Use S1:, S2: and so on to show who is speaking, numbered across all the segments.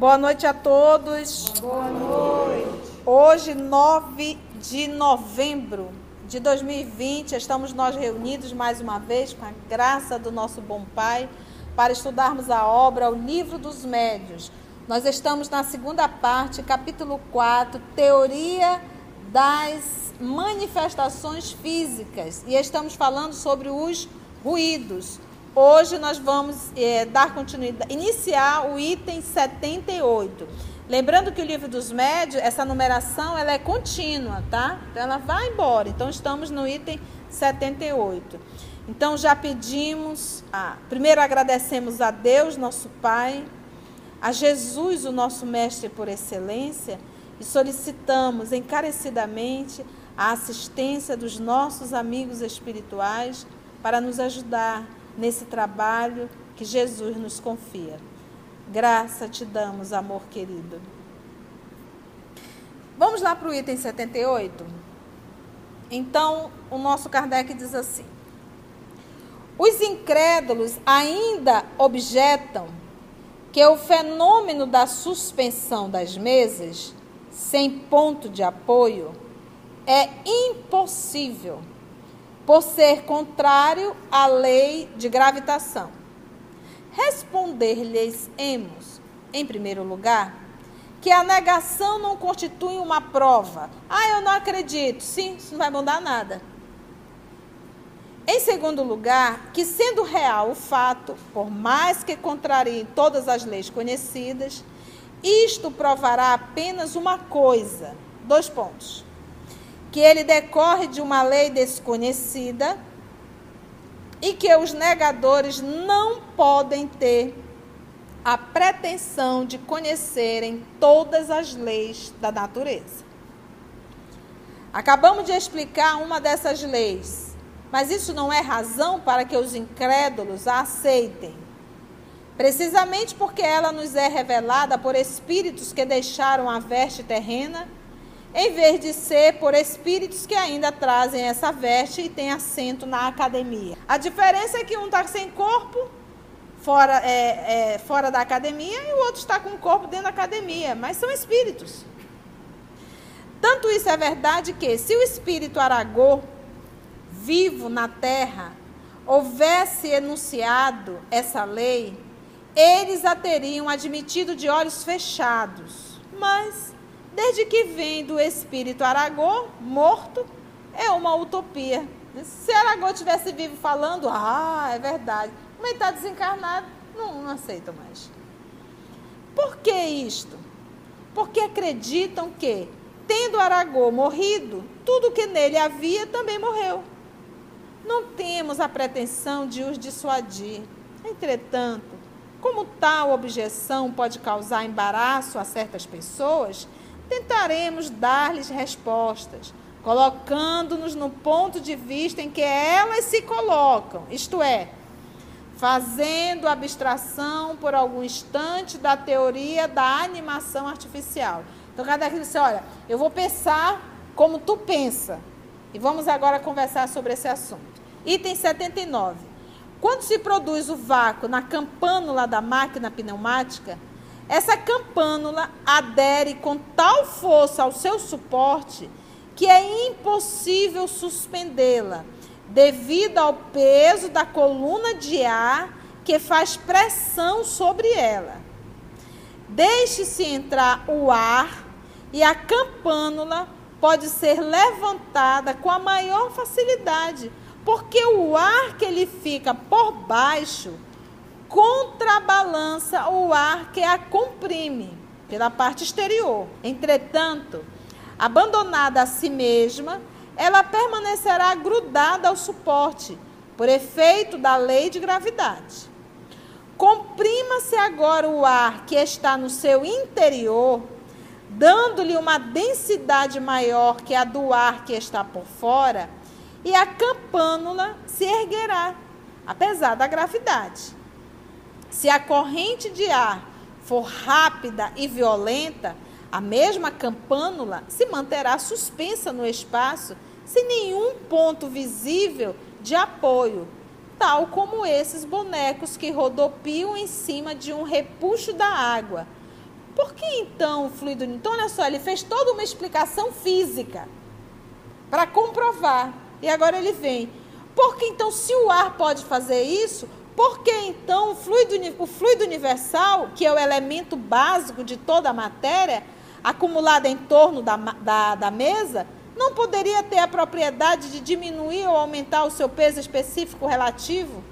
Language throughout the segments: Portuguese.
S1: Boa noite a todos.
S2: Boa noite.
S1: Hoje, 9 de novembro de 2020, estamos nós reunidos mais uma vez, com a graça do nosso bom Pai, para estudarmos a obra O Livro dos Médios. Nós estamos na segunda parte, capítulo 4, Teoria das Manifestações Físicas, e estamos falando sobre os ruídos. Hoje nós vamos é, dar continuidade, iniciar o item 78. Lembrando que o livro dos médios, essa numeração, ela é contínua, tá? Então ela vai embora. Então estamos no item 78. Então já pedimos, primeiro agradecemos a Deus, nosso Pai, a Jesus, o nosso mestre por excelência, e solicitamos encarecidamente a assistência dos nossos amigos espirituais para nos ajudar nesse trabalho que Jesus nos confia. Graça te damos, amor querido. Vamos lá para o item 78? Então, o nosso Kardec diz assim: Os incrédulos ainda objetam que o fenômeno da suspensão das mesas, sem ponto de apoio, é impossível por ser contrário à lei de gravitação. Responder-lhes-emos, em primeiro lugar, que a negação não constitui uma prova. Ah, eu não acredito. Sim, isso não vai mudar nada. Em segundo lugar, que sendo real o fato, por mais que contrarie todas as leis conhecidas, isto provará apenas uma coisa. Dois pontos que ele decorre de uma lei desconhecida e que os negadores não podem ter a pretensão de conhecerem todas as leis da natureza. Acabamos de explicar uma dessas leis, mas isso não é razão para que os incrédulos a aceitem. Precisamente porque ela nos é revelada por espíritos que deixaram a veste terrena em vez de ser por espíritos que ainda trazem essa veste e têm assento na academia. A diferença é que um está sem corpo, fora, é, é, fora da academia, e o outro está com o corpo dentro da academia, mas são espíritos. Tanto isso é verdade que, se o espírito Aragô, vivo na terra, houvesse enunciado essa lei, eles a teriam admitido de olhos fechados. Mas desde que vem do espírito Aragô, morto, é uma utopia. Se Aragô tivesse vivo falando, ah, é verdade. Mas ele está desencarnado, não, não aceita mais. Por que isto? Porque acreditam que, tendo Aragô morrido, tudo que nele havia também morreu. Não temos a pretensão de os dissuadir. Entretanto, como tal objeção pode causar embaraço a certas pessoas, tentaremos dar-lhes respostas, colocando-nos no ponto de vista em que elas se colocam, isto é, fazendo abstração por algum instante da teoria da animação artificial. Então, cada vez disse, olha, eu vou pensar como tu pensa. E vamos agora conversar sobre esse assunto. Item 79. Quando se produz o vácuo na campânula da máquina pneumática, essa campânula adere com tal força ao seu suporte que é impossível suspendê-la, devido ao peso da coluna de ar que faz pressão sobre ela. Deixe-se entrar o ar e a campânula pode ser levantada com a maior facilidade, porque o ar que ele fica por baixo contrabalança o ar que a comprime pela parte exterior. Entretanto, abandonada a si mesma, ela permanecerá grudada ao suporte, por efeito da lei de gravidade. Comprima-se agora o ar que está no seu interior, dando-lhe uma densidade maior que a do ar que está por fora, e a campânula se erguerá, apesar da gravidade. Se a corrente de ar for rápida e violenta, a mesma campânula se manterá suspensa no espaço sem nenhum ponto visível de apoio, tal como esses bonecos que rodopiam em cima de um repuxo da água, Por que então o fluido? Então, olha só, ele fez toda uma explicação física para comprovar. E agora ele vem. Porque então, se o ar pode fazer isso, por que então o fluido, o fluido universal, que é o elemento básico de toda a matéria, acumulada em torno da, da, da mesa, não poderia ter a propriedade de diminuir ou aumentar o seu peso específico relativo?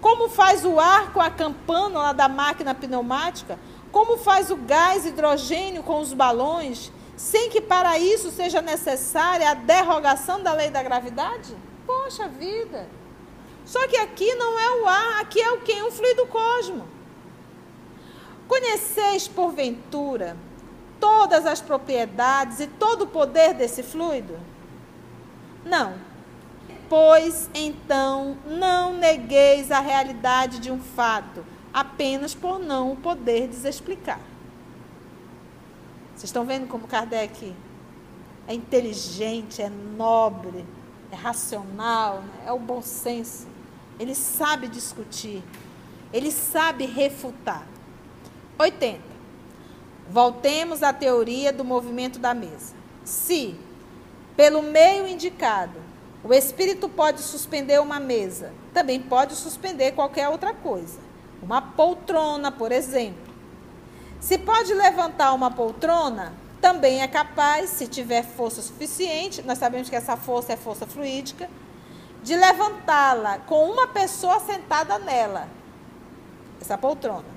S1: Como faz o ar com a campânula da máquina pneumática? Como faz o gás hidrogênio com os balões? Sem que para isso seja necessária a derrogação da lei da gravidade? Poxa vida! Só que aqui não é o ar, aqui é o que? Um fluido cosmo. Conheceis, porventura, todas as propriedades e todo o poder desse fluido? Não. Pois então não negueis a realidade de um fato, apenas por não o poder explicar. Vocês estão vendo como Kardec é inteligente, é nobre, é racional, né? é o bom senso. Ele sabe discutir, ele sabe refutar. 80. Voltemos à teoria do movimento da mesa. Se, pelo meio indicado, o espírito pode suspender uma mesa, também pode suspender qualquer outra coisa. Uma poltrona, por exemplo. Se pode levantar uma poltrona, também é capaz, se tiver força suficiente, nós sabemos que essa força é força fluídica, de levantá-la com uma pessoa sentada nela, essa poltrona.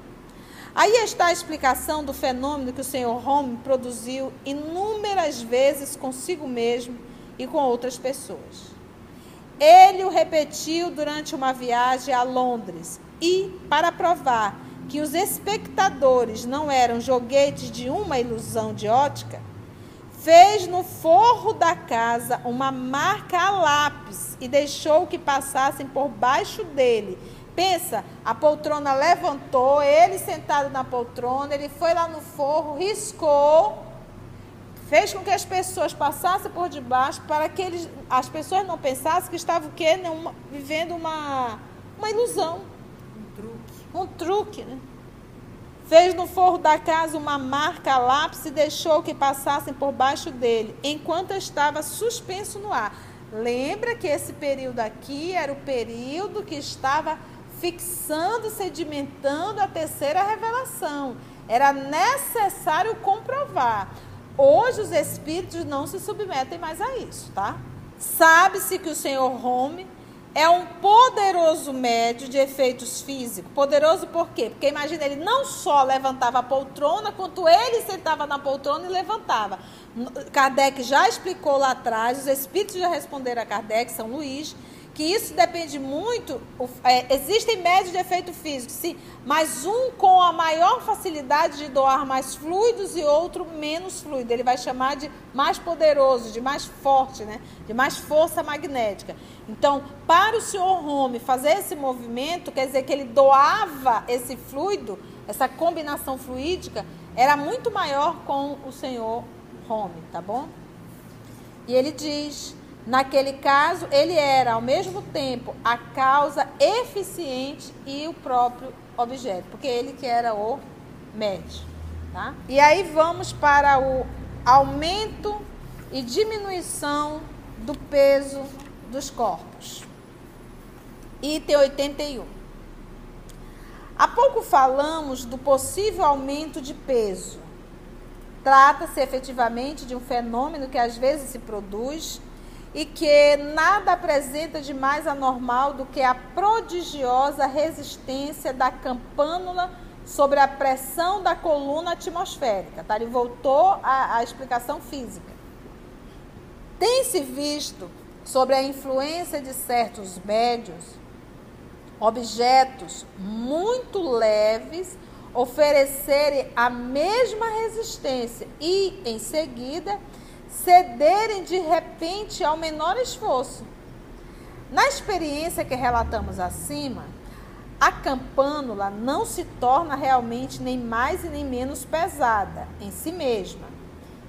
S1: Aí está a explicação do fenômeno que o senhor Home produziu inúmeras vezes consigo mesmo e com outras pessoas. Ele o repetiu durante uma viagem a Londres e, para provar que os espectadores não eram joguetes de uma ilusão de ótica, fez no forro da casa uma marca a lápis e deixou que passassem por baixo dele. Pensa, a poltrona levantou, ele sentado na poltrona, ele foi lá no forro, riscou, fez com que as pessoas passassem por debaixo para que eles, as pessoas não pensassem que estavam o quê? vivendo uma, uma ilusão um truque, né? Fez no forro da casa uma marca a lápis e deixou que passassem por baixo dele, enquanto estava suspenso no ar. Lembra que esse período aqui era o período que estava fixando, sedimentando a terceira revelação. Era necessário comprovar. Hoje os espíritos não se submetem mais a isso, tá? Sabe-se que o senhor Home é um poderoso médio de efeitos físicos. Poderoso por quê? Porque imagina, ele não só levantava a poltrona, quanto ele sentava na poltrona e levantava. Kardec já explicou lá atrás, os espíritos já responderam a Kardec, São Luís, que isso depende muito. É, existem médios de efeito físico, sim, mas um com a maior facilidade de doar mais fluidos e outro menos fluido. Ele vai chamar de mais poderoso, de mais forte, né? de mais força magnética. Então, para o senhor Home fazer esse movimento, quer dizer que ele doava esse fluido, essa combinação fluídica, era muito maior com o senhor Home, tá bom? E ele diz Naquele caso, ele era ao mesmo tempo a causa eficiente e o próprio objeto, porque ele que era o médio. Tá? E aí vamos para o aumento e diminuição do peso dos corpos. Item 81. Há pouco falamos do possível aumento de peso. Trata-se efetivamente de um fenômeno que às vezes se produz e que nada apresenta de mais anormal do que a prodigiosa resistência da campânula sobre a pressão da coluna atmosférica. Tá? Ele voltou à, à explicação física. Tem-se visto sobre a influência de certos médios objetos muito leves oferecerem a mesma resistência e, em seguida, cederem de repente ao menor esforço. Na experiência que relatamos acima, a campânula não se torna realmente nem mais e nem menos pesada em si mesma,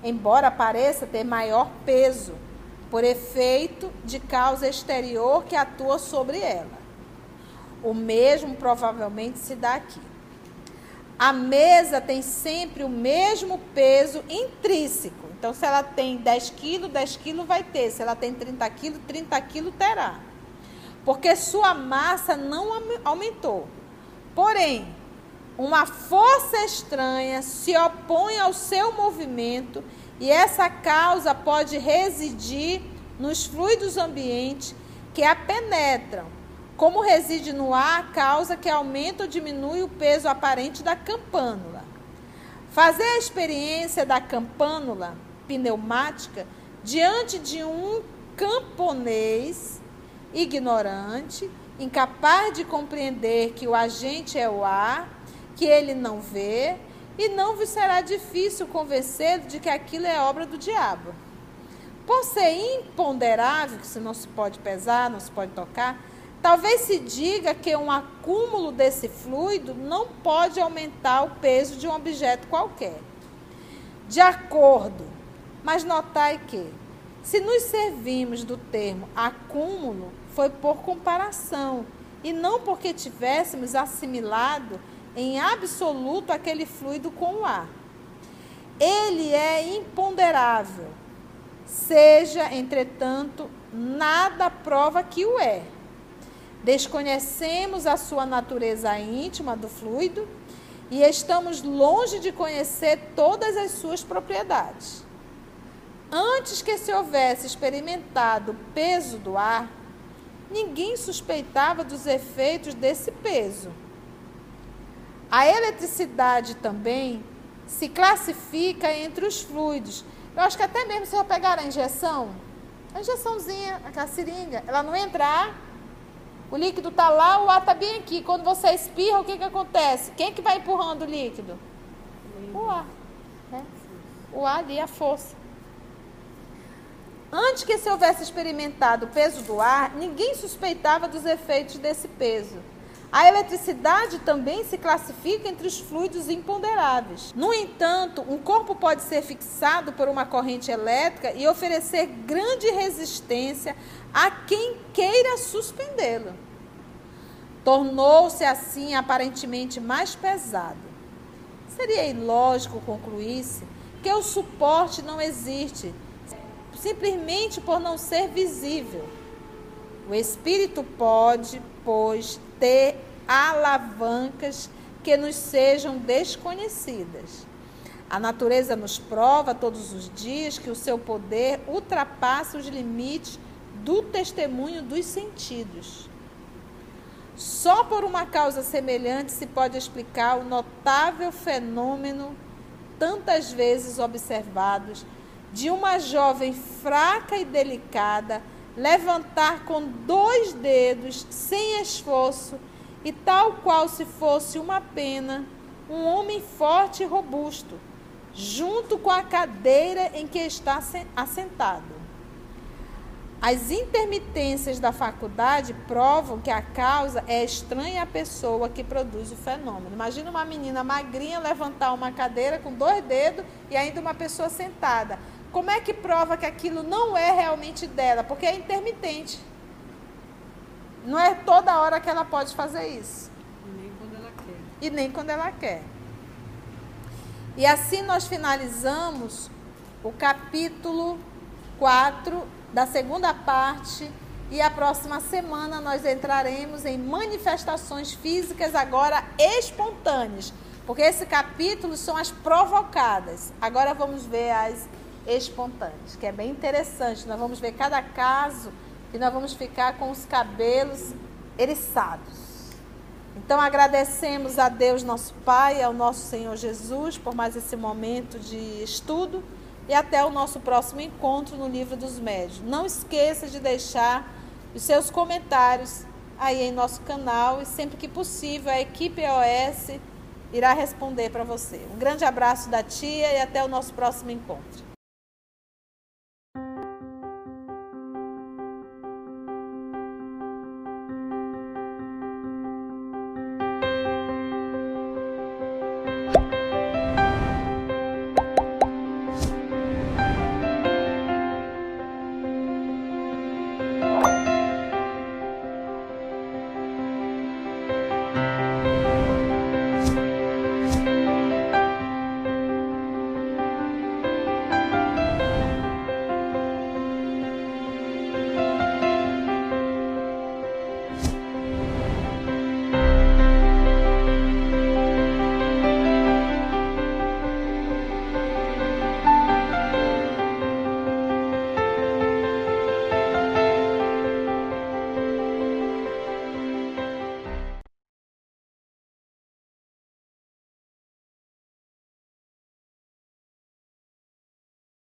S1: embora pareça ter maior peso, por efeito de causa exterior que atua sobre ela. O mesmo provavelmente se dá aqui. A mesa tem sempre o mesmo peso intrínseco. Então, se ela tem 10 quilos, 10 quilos vai ter. Se ela tem 30 quilos, 30 quilos terá. Porque sua massa não aumentou. Porém, uma força estranha se opõe ao seu movimento e essa causa pode residir nos fluidos ambientes que a penetram. Como reside no ar, a causa que aumenta ou diminui o peso aparente da campânula. Fazer a experiência da campânula pneumática diante de um camponês ignorante, incapaz de compreender que o agente é o ar, que ele não vê, e não vos será difícil convencê-lo de que aquilo é obra do diabo. Por ser imponderável, que se não se pode pesar, não se pode tocar, talvez se diga que um acúmulo desse fluido não pode aumentar o peso de um objeto qualquer. De acordo, mas notai que, se nos servimos do termo acúmulo, foi por comparação e não porque tivéssemos assimilado em absoluto aquele fluido com o ar. Ele é imponderável Seja, entretanto, nada prova que o é. Desconhecemos a sua natureza íntima do fluido e estamos longe de conhecer todas as suas propriedades. Antes que se houvesse experimentado o peso do ar, ninguém suspeitava dos efeitos desse peso. A eletricidade também se classifica entre os fluidos eu acho que até mesmo se eu pegar a injeção, a injeçãozinha, aquela seringa, ela não entrar, o líquido está lá, o ar está bem aqui. Quando você espirra, o que, que acontece? Quem que vai empurrando o líquido? O ar. Né? O ar ali, a força. Antes que se houvesse experimentado o peso do ar, ninguém suspeitava dos efeitos desse peso. A eletricidade também se classifica entre os fluidos imponderáveis. No entanto, um corpo pode ser fixado por uma corrente elétrica e oferecer grande resistência a quem queira suspendê-lo. Tornou-se assim aparentemente mais pesado. Seria ilógico concluir-se que o suporte não existe, simplesmente por não ser visível. O espírito pode, pois, ter alavancas que nos sejam desconhecidas. A natureza nos prova todos os dias que o seu poder ultrapassa os limites do testemunho dos sentidos. Só por uma causa semelhante se pode explicar o notável fenômeno, tantas vezes observados, de uma jovem fraca e delicada levantar com dois dedos, sem esforço, e tal qual se fosse uma pena, um homem forte e robusto, junto com a cadeira em que está assentado. As intermitências da faculdade provam que a causa é estranha à pessoa que produz o fenômeno. Imagina uma menina magrinha levantar uma cadeira com dois dedos e ainda uma pessoa sentada. Como é que prova que aquilo não é realmente dela? Porque é intermitente. Não é toda hora que ela pode fazer isso.
S2: E nem quando ela quer.
S1: E nem quando ela quer. E assim nós finalizamos o capítulo 4 da segunda parte. E a próxima semana nós entraremos em manifestações físicas agora espontâneas. Porque esse capítulo são as provocadas. Agora vamos ver as espontâneas, que é bem interessante. Nós vamos ver cada caso e nós vamos ficar com os cabelos eriçados. Então agradecemos a Deus, nosso Pai, ao nosso Senhor Jesus, por mais esse momento de estudo e até o nosso próximo encontro no Livro dos Médios. Não esqueça de deixar os seus comentários aí em nosso canal e sempre que possível a equipe EOS irá responder para você. Um grande abraço da tia e até o nosso próximo encontro.